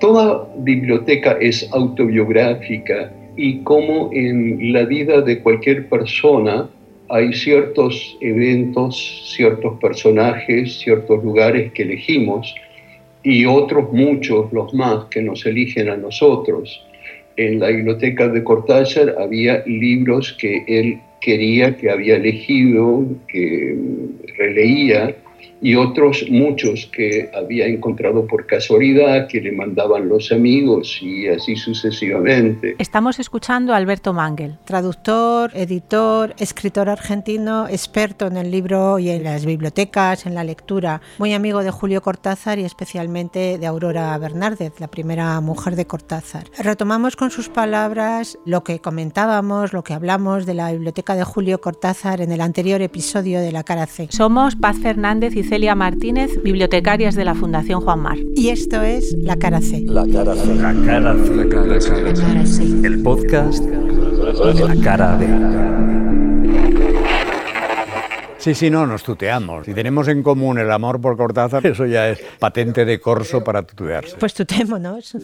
Toda biblioteca es autobiográfica y como en la vida de cualquier persona hay ciertos eventos, ciertos personajes, ciertos lugares que elegimos y otros muchos, los más, que nos eligen a nosotros. En la biblioteca de Cortázar había libros que él quería, que había elegido, que releía, y otros muchos que había encontrado por casualidad, que le mandaban los amigos y así sucesivamente. Estamos escuchando a Alberto Mangel, traductor, editor, escritor argentino, experto en el libro y en las bibliotecas, en la lectura, muy amigo de Julio Cortázar y especialmente de Aurora Bernárdez, la primera mujer de Cortázar. Retomamos con sus palabras lo que comentábamos, lo que hablamos de la biblioteca de Julio Cortázar en el anterior episodio de La Cara C. Somos Paz Fernández y Celia Martínez, bibliotecarias de la Fundación Juan Mar. Y esto es La Cara C. La Cara C. La Cara C. La Cara C. El podcast de La Cara B. Sí, sí, no, nos tuteamos. Si tenemos en común el amor por Cortázar, eso ya es patente de corso para tutearse. Pues tutémonos.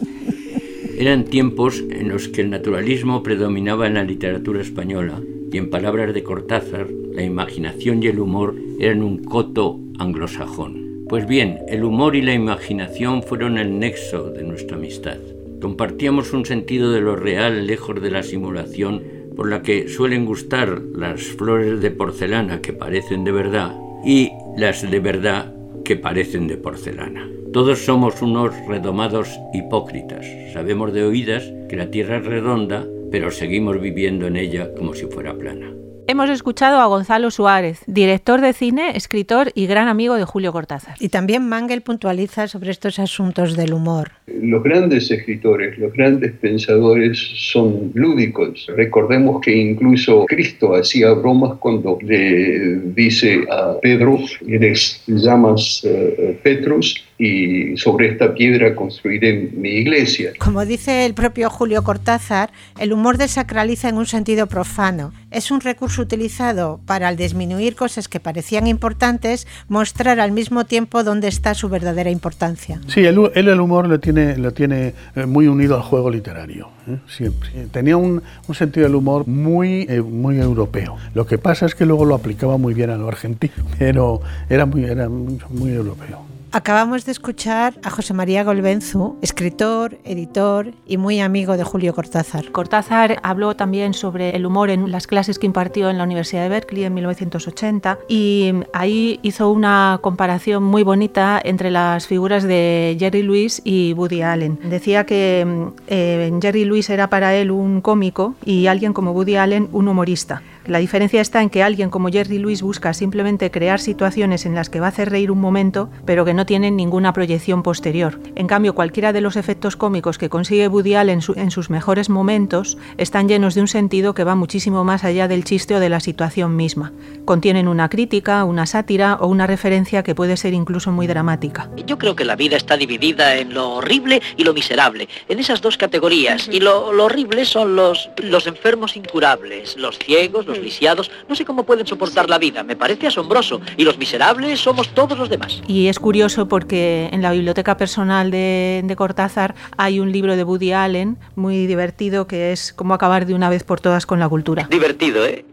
Eran tiempos en los que el naturalismo predominaba en la literatura española y en palabras de Cortázar, la imaginación y el humor eran un coto anglosajón. Pues bien, el humor y la imaginación fueron el nexo de nuestra amistad. Compartíamos un sentido de lo real lejos de la simulación por la que suelen gustar las flores de porcelana que parecen de verdad y las de verdad que parecen de porcelana. Todos somos unos redomados hipócritas. Sabemos de oídas que la Tierra es redonda, pero seguimos viviendo en ella como si fuera plana. Hemos escuchado a Gonzalo Suárez, director de cine, escritor y gran amigo de Julio Cortázar. Y también Mangel puntualiza sobre estos asuntos del humor. Los grandes escritores, los grandes pensadores son lúdicos. Recordemos que incluso Cristo hacía bromas cuando le dice a Pedro, eres llamas uh, Petrus, y sobre esta piedra construiré mi iglesia. Como dice el propio Julio Cortázar, el humor desacraliza en un sentido profano. Es un recurso utilizado para, al disminuir cosas que parecían importantes, mostrar al mismo tiempo dónde está su verdadera importancia. Sí, él, el humor lo tiene, lo tiene eh, muy unido al juego literario, ¿eh? siempre. Tenía un, un, sentido del humor muy, eh, muy europeo. Lo que pasa es que luego lo aplicaba muy bien a lo argentino, pero era muy, era muy europeo. Acabamos de escuchar a José María Golbenzu, escritor, editor y muy amigo de Julio Cortázar. Cortázar habló también sobre el humor en las clases que impartió en la Universidad de Berkeley en 1980 y ahí hizo una comparación muy bonita entre las figuras de Jerry Lewis y Woody Allen. Decía que eh, Jerry Lewis era para él un cómico y alguien como Woody Allen un humorista. La diferencia está en que alguien como Jerry Lewis busca simplemente crear situaciones en las que va a hacer reír un momento, pero que no tienen ninguna proyección posterior. En cambio, cualquiera de los efectos cómicos que consigue Woody Allen en, sus mejores momentos están llenos de un sentido que va muchísimo más allá del chiste o de la situación misma. Contienen una crítica, una sátira o una referencia que puede ser incluso muy dramática. Yo creo que la vida está dividida en lo horrible y lo miserable, en esas dos categorías. Y lo, horrible son los, los enfermos incurables, los ciegos, los lisiados, no sé cómo pueden soportar la vida, me parece asombroso. Y los miserables somos todos los demás. Y es curioso porque en la biblioteca personal de, de Cortázar hay un libro de Woody Allen muy divertido que es Cómo acabar de una vez por todas con la cultura. Divertido, ¿eh?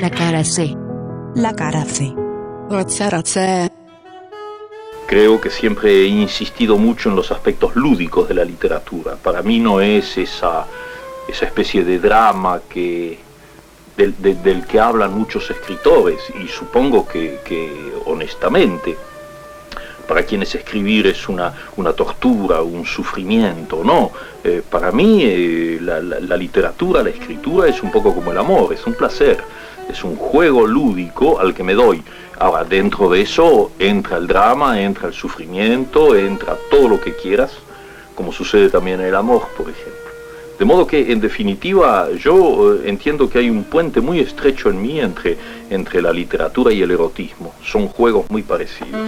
La cara C. La cara C. Creo que siempre he insistido mucho en los aspectos lúdicos de la literatura. Para mí no es esa esa especie de drama que, del, que hablan muchos escritores y supongo que, honestamente para quienes escribir es una, una tortura, un sufrimiento, no. Eh, para mí eh, la, la, literatura, la escritura es un poco como el amor, es un placer, es un juego lúdico al que me doy. Ahora, dentro de eso entra el drama, entra el sufrimiento, entra todo lo que quieras, como sucede también en el amor, por ejemplo. De modo que, en definitiva, yo eh, entiendo que hay un puente muy estrecho en mí entre, entre la literatura y el erotismo. Son juegos muy parecidos.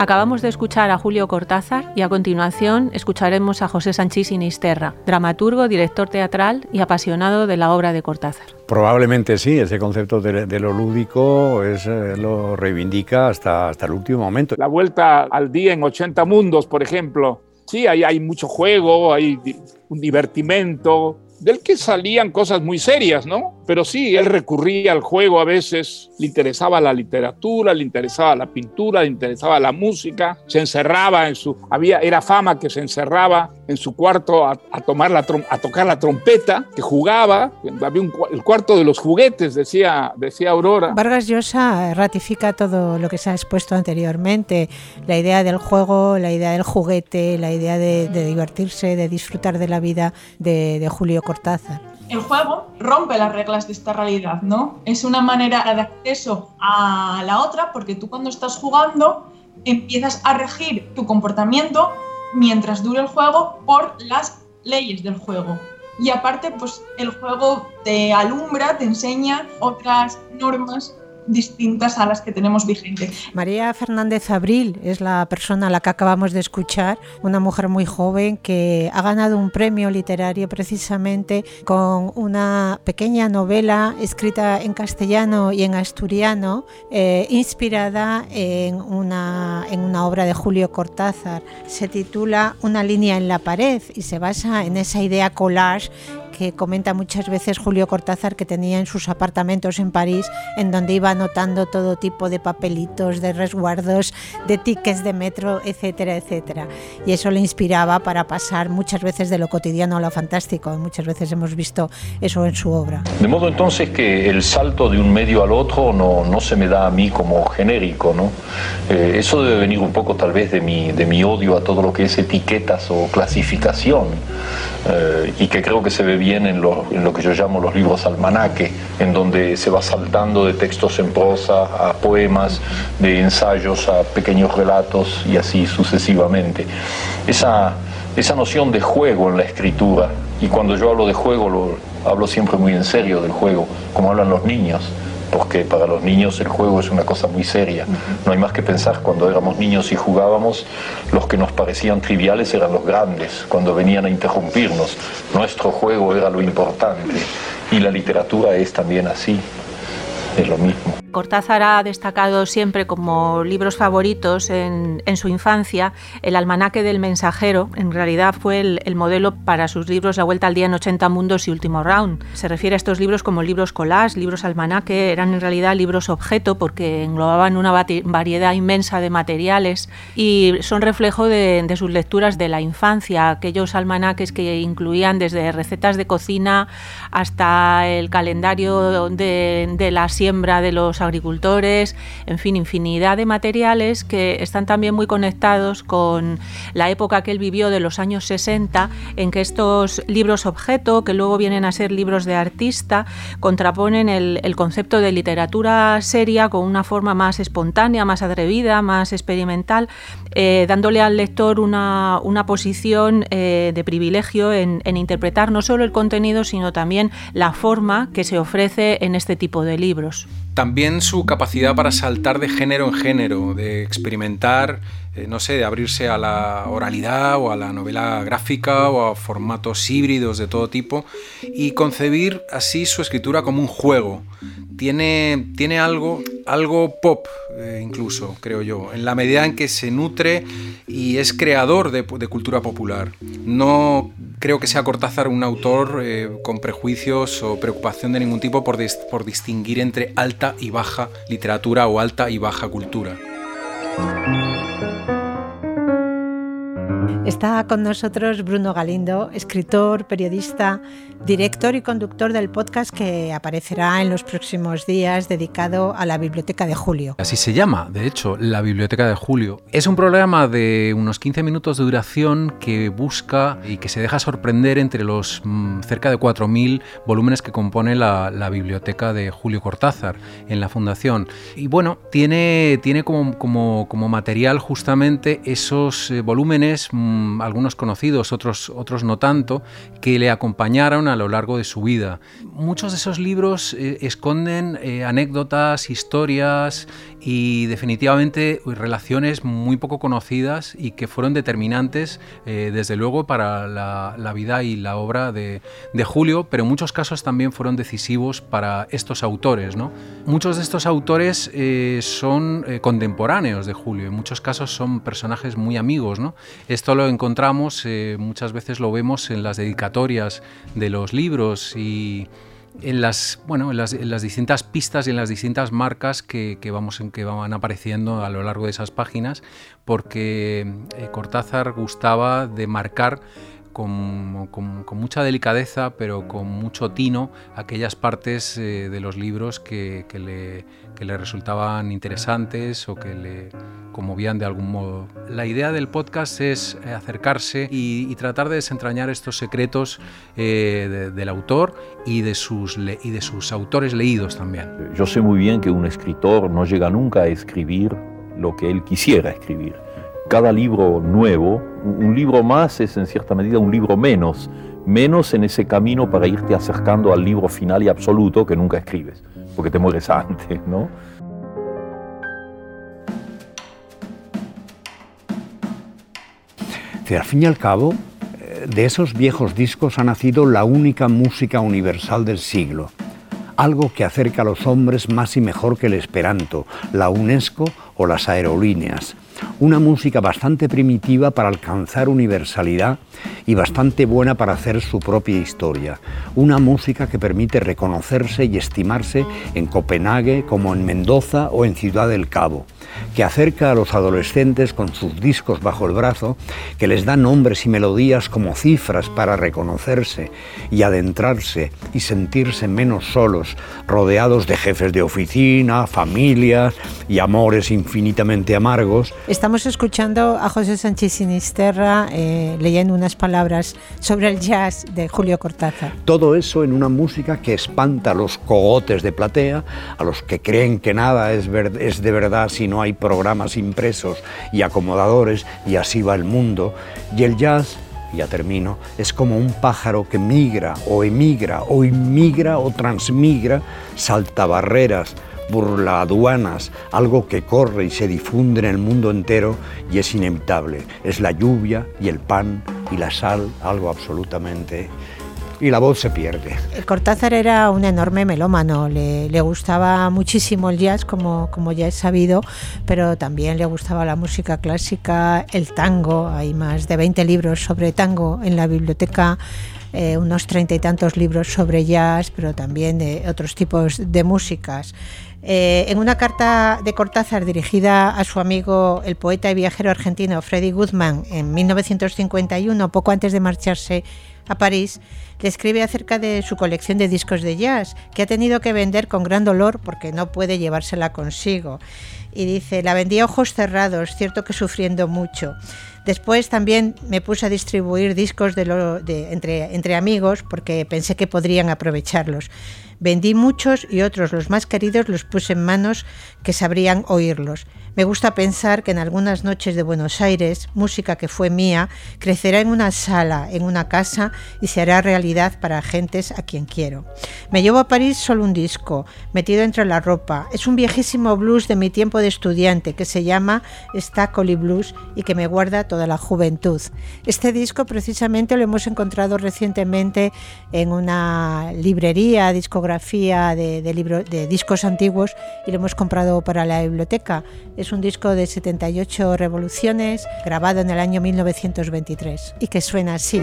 Acabamos de escuchar a Julio Cortázar y a continuación escucharemos a José Sanchís Sinisterra, dramaturgo, director teatral y apasionado de la obra de Cortázar. Probablemente sí, ese concepto de, lo lúdico es, eh, lo reivindica hasta, hasta el último momento. La vuelta al día en 80 mundos, por ejemplo. Sí, ahí hay mucho juego, hay un divertimento, del que salían cosas muy serias, ¿no? Pero sí, él recurría al juego a veces, le interesaba la literatura, le interesaba la pintura, le interesaba la música, se encerraba en su, había, era fama que se encerraba en su cuarto a, tomar la, a tocar la trompeta, que jugaba, había el cuarto de los juguetes, decía, decía Aurora. Vargas Llosa ratifica todo lo que se ha expuesto anteriormente, la idea del juego, la idea del juguete, la idea de, divertirse, de disfrutar de la vida de, de Julio Cortázar. El juego rompe las reglas de esta realidad, ¿no? Es una manera de acceso a la otra porque tú cuando estás jugando empiezas a regir tu comportamiento mientras dure el juego por las leyes del juego. Y aparte, pues el juego te alumbra, te enseña otras normas distintas a las que tenemos vigente. María Fernández Abril es la persona a la que acabamos de escuchar, una mujer muy joven que ha ganado un premio literario precisamente con una pequeña novela escrita en castellano y en asturiano, eh, inspirada en una, en una obra de Julio Cortázar. Se titula Una línea en la pared y se basa en esa idea collage que comenta muchas veces Julio Cortázar que tenía en sus apartamentos en París, en donde iba anotando todo tipo de papelitos, de resguardos, de tickets de metro, etcétera, etcétera. Y eso le inspiraba para pasar muchas veces de lo cotidiano a lo fantástico. Muchas veces hemos visto eso en su obra. De modo entonces que el salto de un medio al otro no, no se me da a mí como genérico, ¿no? Eh, eso debe venir un poco tal vez de mi, de mi odio a todo lo que es etiquetas o clasificación eh, y que creo que se ve bien en lo, en lo, que yo llamo los libros almanaque, en donde se va saltando de textos en prosa a poemas, de ensayos a pequeños relatos y así sucesivamente. Esa, esa noción de juego en la escritura, y cuando yo hablo de juego, lo, hablo siempre muy en serio del juego, como hablan los niños porque para los niños el juego es una cosa muy seria. No hay más que pensar, cuando éramos niños y jugábamos, los que nos parecían triviales eran los grandes, cuando venían a interrumpirnos. Nuestro juego era lo importante y la literatura es también así es lo mismo. Cortázar ha destacado siempre como libros favoritos en, su infancia el Almanaque del Mensajero. En realidad fue el, modelo para sus libros La Vuelta al Día en 80 Mundos y Último Round. Se refiere a estos libros como libros collage, libros almanaque, eran en realidad libros objeto porque englobaban una variedad inmensa de materiales y son reflejo de, sus lecturas de la infancia, aquellos almanaques que incluían desde recetas de cocina hasta el calendario de, de las siembra de los agricultores, en fin, infinidad de materiales que están también muy conectados con la época que él vivió de los años 60, en que estos libros objeto, que luego vienen a ser libros de artista, contraponen el, concepto de literatura seria con una forma más espontánea, más atrevida, más experimental, eh, dándole al lector una, posición eh, de privilegio en, en interpretar no solo el contenido, sino también la forma que se ofrece en este tipo de libros. También su capacidad para saltar de género en género, de experimentar, eh, no sé, de abrirse a la oralidad o a la novela gráfica o a formatos híbridos de todo tipo y concebir así su escritura como un juego. Tiene, tiene algo, algo pop eh, incluso, creo yo, en la medida en que se nutre y es creador de, cultura popular. No creo que sea Cortázar un autor eh, con prejuicios o preocupación de ningún tipo por, por distinguir entre alta y baja literatura o alta y baja cultura. Está con nosotros Bruno Galindo, escritor, periodista, director y conductor del podcast que aparecerá en los próximos días dedicado a la Biblioteca de Julio. Así se llama, de hecho, la Biblioteca de Julio. Es un programa de unos 15 minutos de duración que busca y que se deja sorprender entre los mm, cerca de 4.000 volúmenes que compone la, Biblioteca de Julio Cortázar en la Fundación. Y bueno, tiene, tiene como, como, material justamente esos eh, volúmenes mm, algunos conocidos, otros, otros no tanto, que le acompañaron a lo largo de su vida. Muchos de esos libros eh, esconden eh, anécdotas, historias y definitivamente relaciones muy poco conocidas y que fueron determinantes, eh, desde luego, para la, vida y la obra de, Julio, pero en muchos casos también fueron decisivos para estos autores. ¿no? Muchos de estos autores son contemporáneos de Julio, en muchos casos son personajes muy amigos. ¿no? Esto lo encontramos, muchas veces lo vemos en las dedicatorias de los libros y en las, bueno, en las, distintas pistas y en las distintas marcas que, vamos, que van apareciendo a lo largo de esas páginas, porque eh, Cortázar gustaba de marcar con, mucha delicadeza, pero con mucho tino, aquellas partes eh, de los libros que, le, resultaban interesantes o que le conmovían de algún modo. La idea del podcast es eh, acercarse y, tratar de desentrañar estos secretos eh, del autor y de, sus y de sus autores leídos también. Yo sé muy bien que un escritor no llega nunca a escribir lo que él quisiera escribir cada libro nuevo, un libro más es en cierta medida un libro menos, menos en ese camino para irte acercando al libro final y absoluto que nunca escribes, porque te mueres antes, ¿no? al fin y al cabo, eh, de esos viejos discos ha nacido la única música universal del siglo, algo que acerca a los hombres más y mejor que el esperanto, la UNESCO o las aerolíneas una música bastante primitiva para alcanzar universalidad y bastante buena para hacer su propia historia. Una música que permite reconocerse y estimarse en Copenhague como en Mendoza o en Ciudad del Cabo que acerca a los adolescentes con sus discos bajo el brazo, que les da nombres y melodías como cifras para reconocerse y adentrarse y sentirse menos solos, rodeados de jefes de oficina, familias y amores infinitamente amargos. Estamos escuchando a José Sánchez Sinisterra eh, leyendo unas palabras sobre el jazz de Julio Cortázar. Todo eso en una música que espanta a los cogotes de platea, a los que creen que nada es, es de verdad si hay programas impresos y acomodadores y así va el mundo. Y el jazz, ya termino, es como un pájaro que migra o emigra o inmigra o transmigra, salta barreras, burla aduanas, algo que corre y se difunde en el mundo entero y es inevitable. Es la lluvia y el pan y la sal, algo absolutamente y la voz se pierde. Cortázar era un enorme melómano, le, gustaba muchísimo el jazz, como, como ya he sabido, pero también le gustaba la música clásica, el tango, hay más de 20 libros sobre tango en la biblioteca. Eh, unos treinta y tantos libros sobre jazz, pero también de otros tipos de músicas. Eh, en una carta de Cortázar dirigida a su amigo, el poeta y viajero argentino Freddy Guzmán, en 1951, poco antes de marcharse a París, le escribe acerca de su colección de discos de jazz, que ha tenido que vender con gran dolor porque no puede llevársela consigo. Y dice, la vendí a ojos cerrados, cierto que sufriendo mucho. Después también me puse a distribuir discos de entre, entre amigos porque pensé que podrían aprovecharlos. Vendí muchos y otros, los más queridos, los puse en manos que sabrían oírlos. Me gusta pensar que en algunas noches de Buenos Aires, música que fue mía, crecerá en una sala, en una casa y se hará realidad para gentes a quien quiero. Me llevo a París solo un disco, metido entre la ropa. Es un viejísimo blues de mi tiempo de estudiante que se llama Stacoli Blues y que me guarda toda la juventud. Este disco precisamente lo hemos encontrado recientemente en una librería, discografía de, de discos antiguos y lo hemos comprado para la biblioteca. Es un disco de 78 revoluciones grabado en el año 1923 y que suena así.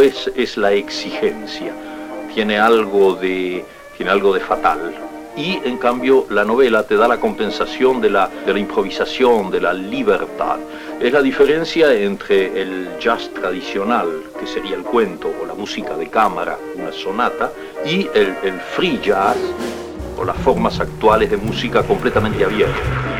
Es, es la exigencia, tiene algo de tiene algo de fatal. Y en cambio la novela te da la compensación de la, de la improvisación, de la libertad. Es la diferencia entre el jazz tradicional, que sería el cuento o la música de cámara, una sonata, y el, el free jazz o las formas actuales de música completamente abierta.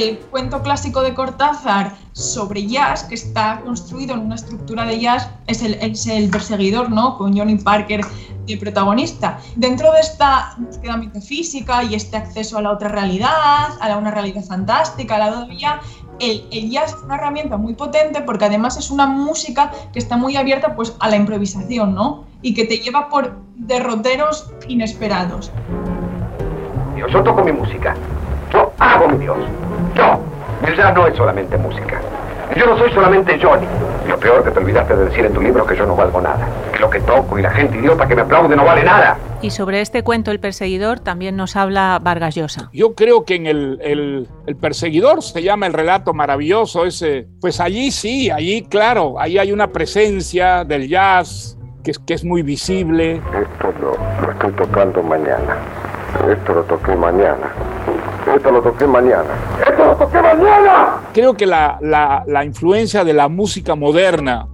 El cuento clásico de Cortázar sobre jazz, que está construido en una estructura de jazz, es el, es el perseguidor, ¿no? Con Johnny Parker de protagonista. Dentro de esta búsqueda metafísica y este acceso a la otra realidad, a la, una realidad fantástica, a la dovilla, el, el, jazz es una herramienta muy potente porque además es una música que está muy abierta pues, a la improvisación, ¿no? Y que te lleva por derroteros inesperados. Yo toco mi música. Yo hago mi Dios. Yo. El jazz no es solamente música. Yo no soy solamente Johnny. Lo peor que te olvidaste de decir en tu libro es que yo no valgo nada. Que lo que toco y la gente idiota que me aplaude no vale nada. Y sobre este cuento, El Perseguidor, también nos habla Vargas Llosa. Yo creo que en el, el, el, Perseguidor se llama el relato maravilloso ese. Pues allí sí, allí claro, ahí hay una presencia del jazz que es, que es muy visible. Esto lo, lo estoy tocando mañana. Esto lo toqué mañana. Esto lo toqué mañana. ¡Esto lo toqué mañana! Creo que la, la, influencia de la música moderna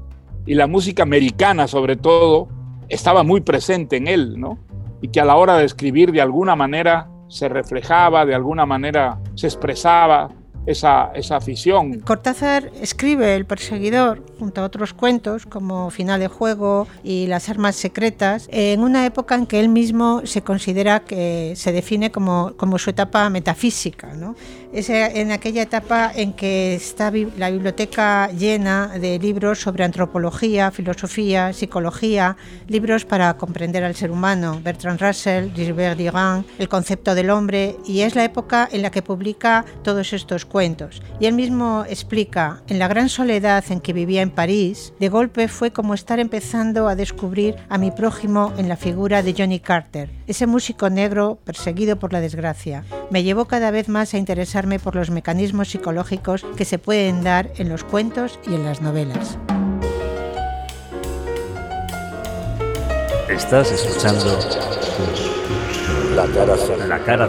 y la música americana, sobre todo, estaba muy presente en él, ¿no? Y que a la hora de escribir, de alguna manera, se reflejaba, de alguna manera se expresaba esa, esa afición. Cortázar escribe El perseguidor junto a otros cuentos como Final de Juego y Las armas secretas en una época en que él mismo se considera que se define como, como su etapa metafísica. ¿no? Es en aquella etapa en que está la biblioteca llena de libros sobre antropología, filosofía, psicología, libros para comprender al ser humano, Bertrand Russell, Gilbert Durand, el concepto del hombre, y es la época en la que publica todos estos cuentos. Y él mismo explica, en la gran soledad en que vivía en París, de golpe fue como estar empezando a descubrir a mi prójimo en la figura de Johnny Carter, ese músico negro perseguido por la desgracia. Me llevó cada vez más a interesarme por los mecanismos psicológicos que se pueden dar en los cuentos y en las novelas. Estás escuchando La cara La cara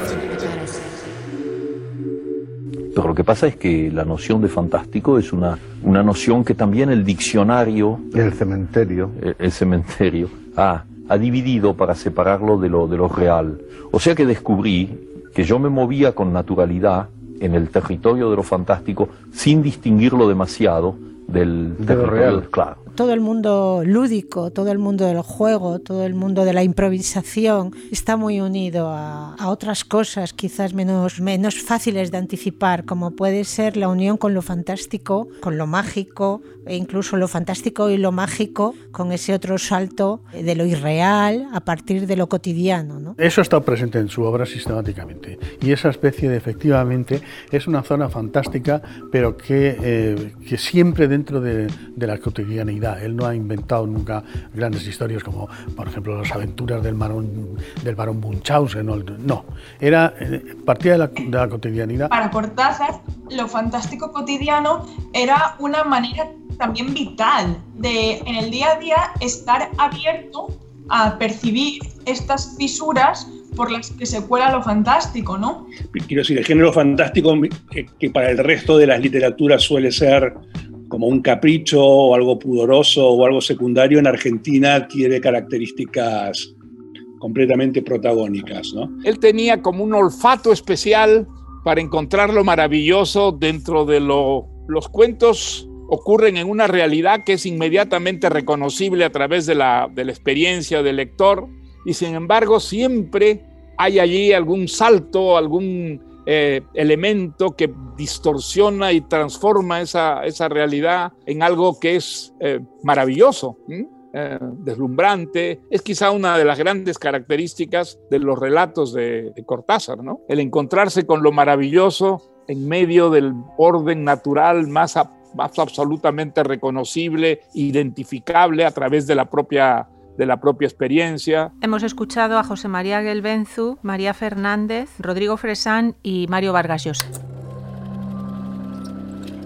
Pero lo que pasa es que la noción de fantástico es una, una noción que también el diccionario... El cementerio. El, el cementerio ha, ha dividido para separarlo de lo, de lo real. O sea que descubrí que yo me movía con naturalidad en el territorio de lo fantástico sin distinguirlo demasiado del de territorio real. claro. Todo el mundo lúdico, todo el mundo del juego, todo el mundo de la improvisación está muy unido a, a, otras cosas quizás menos, menos fáciles de anticipar, como puede ser la unión con lo fantástico, con lo mágico, e incluso lo fantástico y lo mágico con ese otro salto de lo irreal a partir de lo cotidiano. ¿no? Eso estado presente en su obra sistemáticamente y esa especie de efectivamente es una zona fantástica pero que, eh, que siempre dentro de, de, la cotidianidad. Él no ha inventado nunca grandes historias como por ejemplo las aventuras del barón, del barón Munchausen, no, era eh, partía de la, de la cotidianidad. Para Cortázar lo fantástico cotidiano era una manera también vital de en el día a día estar abierto a percibir estas fisuras por las que se cuela lo fantástico, ¿no? Quiero decir, el género fantástico que, que, para el resto de las literaturas suele ser como un capricho o algo pudoroso o algo secundario, en Argentina adquiere características completamente protagónicas, ¿no? Él tenía como un olfato especial para encontrar lo maravilloso dentro de lo, los cuentos ocurren en una realidad que es inmediatamente reconocible a través de la, de la experiencia del lector y sin embargo siempre hay allí algún salto, algún eh, elemento que distorsiona y transforma esa, esa realidad en algo que es eh, maravilloso. Eh, deslumbrante, es quizá una de las grandes características de los relatos de, Cortázar, ¿no? El encontrarse con lo maravilloso en medio del orden natural más, más absolutamente reconocible, identificable a través de la propia de la propia experiencia. Hemos escuchado a José María Gelbenzu, María Fernández, Rodrigo Fresán y Mario Vargas Llosa.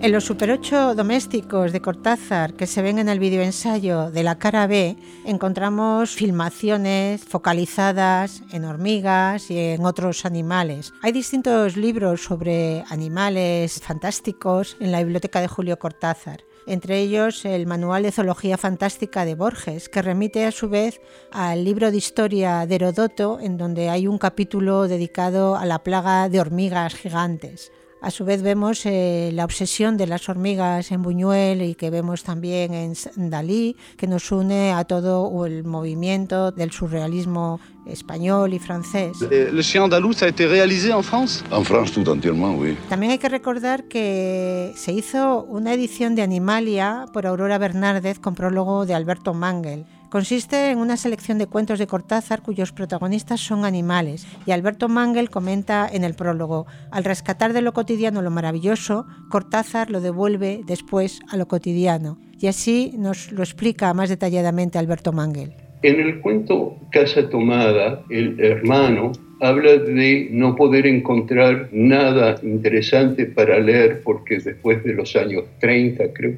En los Super 8 domésticos de Cortázar que se ven en el videoensayo de la cara B, encontramos filmaciones focalizadas en hormigas y en otros animales. Hay distintos libros sobre animales fantásticos en la biblioteca de Julio Cortázar entre ellos el Manual de Zoología Fantástica de Borges, que remite a su vez al libro de historia de Herodoto, en donde hay un capítulo dedicado a la plaga de hormigas gigantes. A su vez vemos eh, la obsesión de las hormigas en Buñuel y que vemos también en Dalí, que nos une a todo el movimiento del surrealismo español y francés. ¿El Chien andaluz ha été réalisé en France? En France, tout entièrement, oui. También hay que recordar que se hizo una edición de Animalia por Aurora Bernárdez con prólogo de Alberto Mangel. Consiste en una selección de cuentos de Cortázar cuyos protagonistas son animales y Alberto Mangel comenta en el prólogo, al rescatar de lo cotidiano lo maravilloso, Cortázar lo devuelve después a lo cotidiano. Y así nos lo explica más detalladamente Alberto Mangel. En el cuento Casa Tomada, el hermano habla de no poder encontrar nada interesante para leer porque después de los años 30, creo,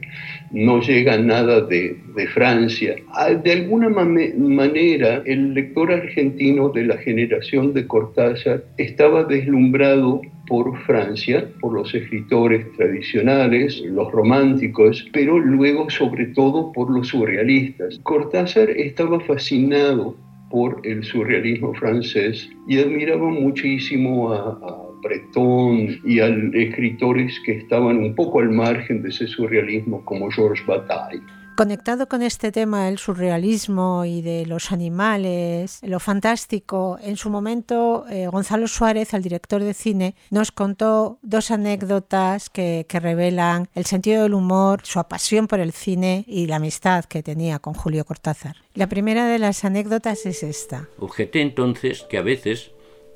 no llega nada de, Francia. Ah, de alguna manera, el lector argentino de la generación de Cortázar estaba deslumbrado por Francia, por los escritores tradicionales, los románticos, pero luego sobre todo por los surrealistas. Cortázar estaba fascinado por el surrealismo francés y admiraba muchísimo a, Breton y a escritores que estaban un poco al margen de ese surrealismo como Georges Bataille. Conectado con este tema del surrealismo y de los animales, lo fantástico, en su momento eh, Gonzalo Suárez, el director de cine, nos contó dos anécdotas que, que revelan el sentido del humor, su pasión por el cine y la amistad que tenía con Julio Cortázar. La primera de las anécdotas es esta. Objeté entonces que a veces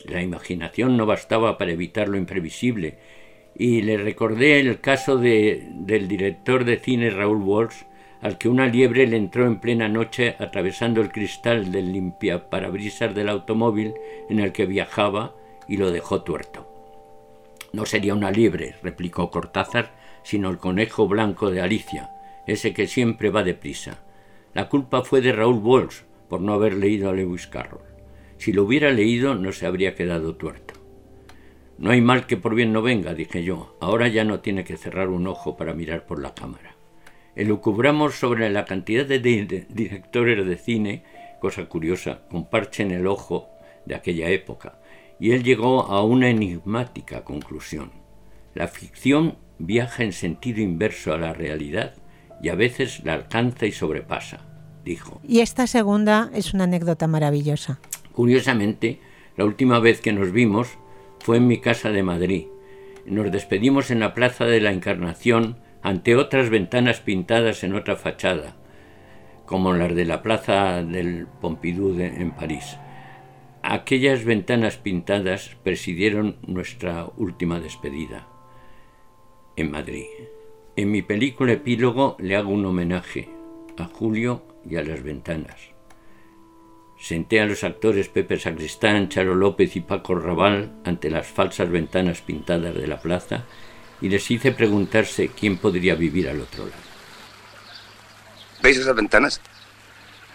la imaginación no bastaba para evitar lo imprevisible y le recordé el caso de, del director de cine Raúl Walsh al que una liebre le entró en plena noche atravesando el cristal del limpia parabrisas del automóvil en el que viajaba y lo dejó tuerto. No sería una liebre, replicó Cortázar, sino el conejo blanco de Alicia, ese que siempre va deprisa. La culpa fue de Raúl Walsh por no haber leído a Lewis Carroll. Si lo hubiera leído no se habría quedado tuerto. No hay mal que por bien no venga, dije yo. Ahora ya no tiene que cerrar un ojo para mirar por la cámara elucubramos sobre la cantidad de, directores de cine, cosa curiosa, con parche en el ojo de aquella época, y él llegó a una enigmática conclusión. La ficción viaja en sentido inverso a la realidad y a veces la alcanza y sobrepasa, dijo. Y esta segunda es una anécdota maravillosa. Curiosamente, la última vez que nos vimos fue en mi casa de Madrid. Nos despedimos en la Plaza de la Encarnación ante otras ventanas pintadas en otra fachada, como las de la plaza del Pompidou en París. Aquellas ventanas pintadas presidieron nuestra última despedida en Madrid. En mi película Epílogo le hago un homenaje a Julio y a las ventanas. Senté a los actores Pepe Sacristán, Charo López y Paco Raval ante las falsas ventanas pintadas de la plaza y les hice preguntarse quién podría vivir al otro lado. ¿Veis esas ventanas?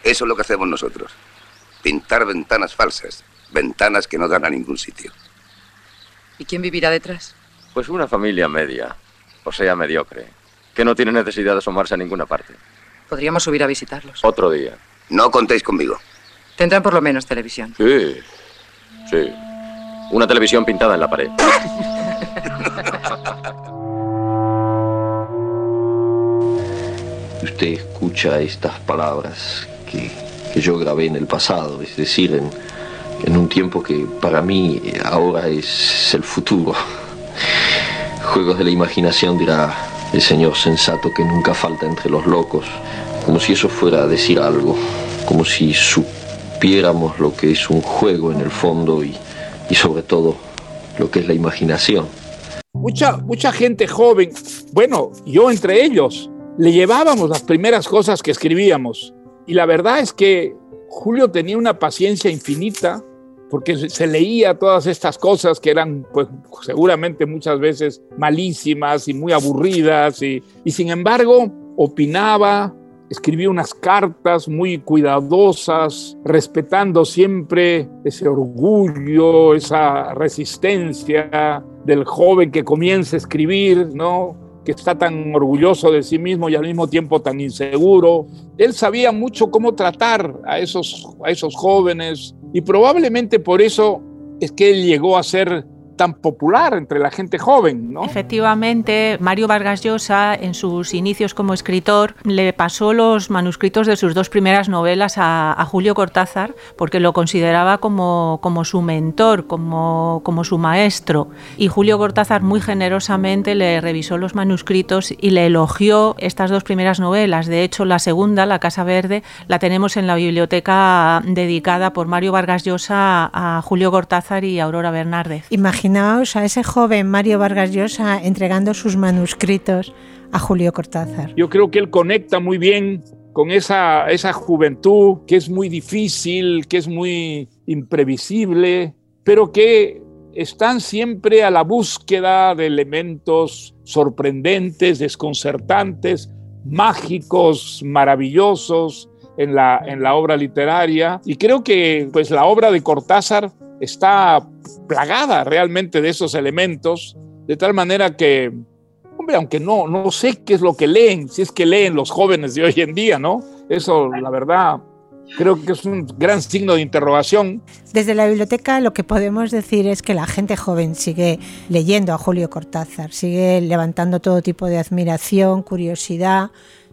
Eso es lo que hacemos nosotros. Pintar ventanas falsas, ventanas que no dan a ningún sitio. ¿Y quién vivirá detrás? Pues una familia media, o sea, mediocre, que no tiene necesidad de asomarse a ninguna parte. Podríamos subir a visitarlos. Otro día. No contéis conmigo. Tendrán por lo menos televisión. Sí, sí. Una televisión pintada en la pared. Escucha estas palabras que, yo grabé en el pasado, es decir, en, en un tiempo que para mí ahora es el futuro. Juegos de la imaginación dirá el señor sensato que nunca falta entre los locos, como si eso fuera a decir algo, como si supiéramos lo que es un juego en el fondo y, y sobre todo lo que es la imaginación. Mucha, mucha gente joven, bueno, yo entre ellos, le llevábamos las primeras cosas que escribíamos. Y la verdad es que Julio tenía una paciencia infinita porque se leía todas estas cosas que eran, pues, seguramente muchas veces malísimas y muy aburridas, y, y sin embargo opinaba, escribía unas cartas muy cuidadosas, respetando siempre ese orgullo, esa resistencia del joven que comienza a escribir, ¿no? Que está tan orgulloso de sí mismo y al mismo tiempo tan inseguro. Él sabía mucho cómo tratar a esos, a esos jóvenes y probablemente por eso es que él llegó a ser tan popular entre la gente joven, ¿no? Efectivamente, Mario Vargas Llosa, en sus inicios como escritor, le pasó los manuscritos de sus dos primeras novelas a, Julio Cortázar, porque lo consideraba como, como su mentor, como, como su maestro. Y Julio Cortázar muy generosamente le revisó los manuscritos y le elogió estas dos primeras novelas. De hecho, la segunda, La Casa Verde, la tenemos en la biblioteca dedicada por Mario Vargas Llosa a Julio Cortázar y Aurora Bernárdez. Imaginaos a ese joven Mario Vargas Llosa entregando sus manuscritos a Julio Cortázar. Yo creo que él conecta muy bien con esa, esa juventud que es muy difícil, que es muy imprevisible, pero que están siempre a la búsqueda de elementos sorprendentes, desconcertantes, mágicos, maravillosos en la, en la obra literaria. Y creo que pues, la obra de Cortázar está plagada realmente de esos elementos, de tal manera que, hombre, aunque no, no sé qué es lo que leen, si es que leen los jóvenes de hoy en día, ¿no? Eso, la verdad, creo que es un gran signo de interrogación. Desde la biblioteca lo que podemos decir es que la gente joven sigue leyendo a Julio Cortázar, sigue levantando todo tipo de admiración, curiosidad,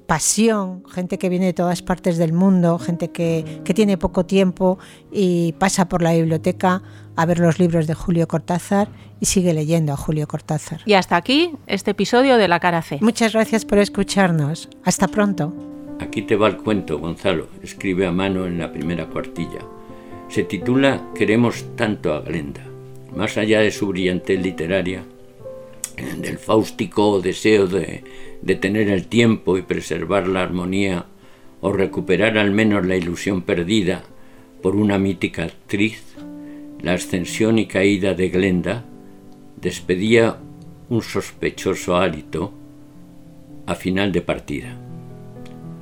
pasión, gente que viene de todas partes del mundo, gente que, que, tiene poco tiempo y pasa por la biblioteca a ver los libros de Julio Cortázar y sigue leyendo a Julio Cortázar. Y hasta aquí este episodio de La Cara C. Muchas gracias por escucharnos. Hasta pronto. Aquí te va el cuento, Gonzalo. Escribe a mano en la primera cuartilla. Se titula Queremos tanto a Glenda. Más allá de su brillantez literaria, del fáustico deseo de detener el tiempo y preservar la armonía o recuperar al menos la ilusión perdida por una mítica actriz, la ascensión y caída de Glenda despedía un sospechoso hálito a final de partida.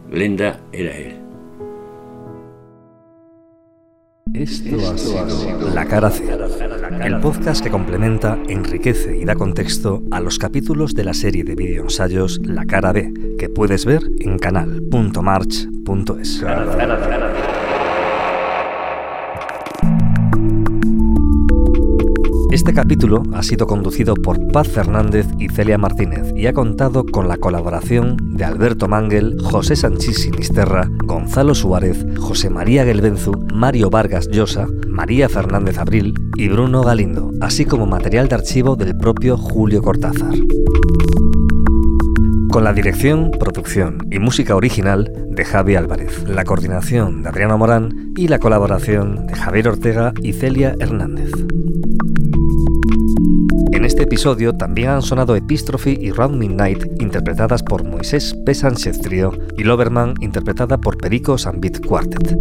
Glenda era él. Esto ha sido La Cara C, el podcast que complementa, enriquece y da contexto a los capítulos de la serie de videoensayos La Cara B, que puedes ver en canal.march.es. Este capítulo ha sido conducido por Paz Fernández y Celia Martínez y ha contado con la colaboración de Alberto Mangel, José Sanchís Sinisterra, Gonzalo Suárez, José María Gelbenzu, Mario Vargas Llosa, María Fernández Abril y Bruno Galindo, así como material de archivo del propio Julio Cortázar. Con la dirección, producción y música original de Javi Álvarez, la coordinación de Adriano Morán y la colaboración de Javier Ortega y Celia Hernández. Este episodio también han sonado Epistrophe y Round Midnight interpretadas por Moisés P. Sánchez y Loverman interpretada por Perico Sambit Quartet.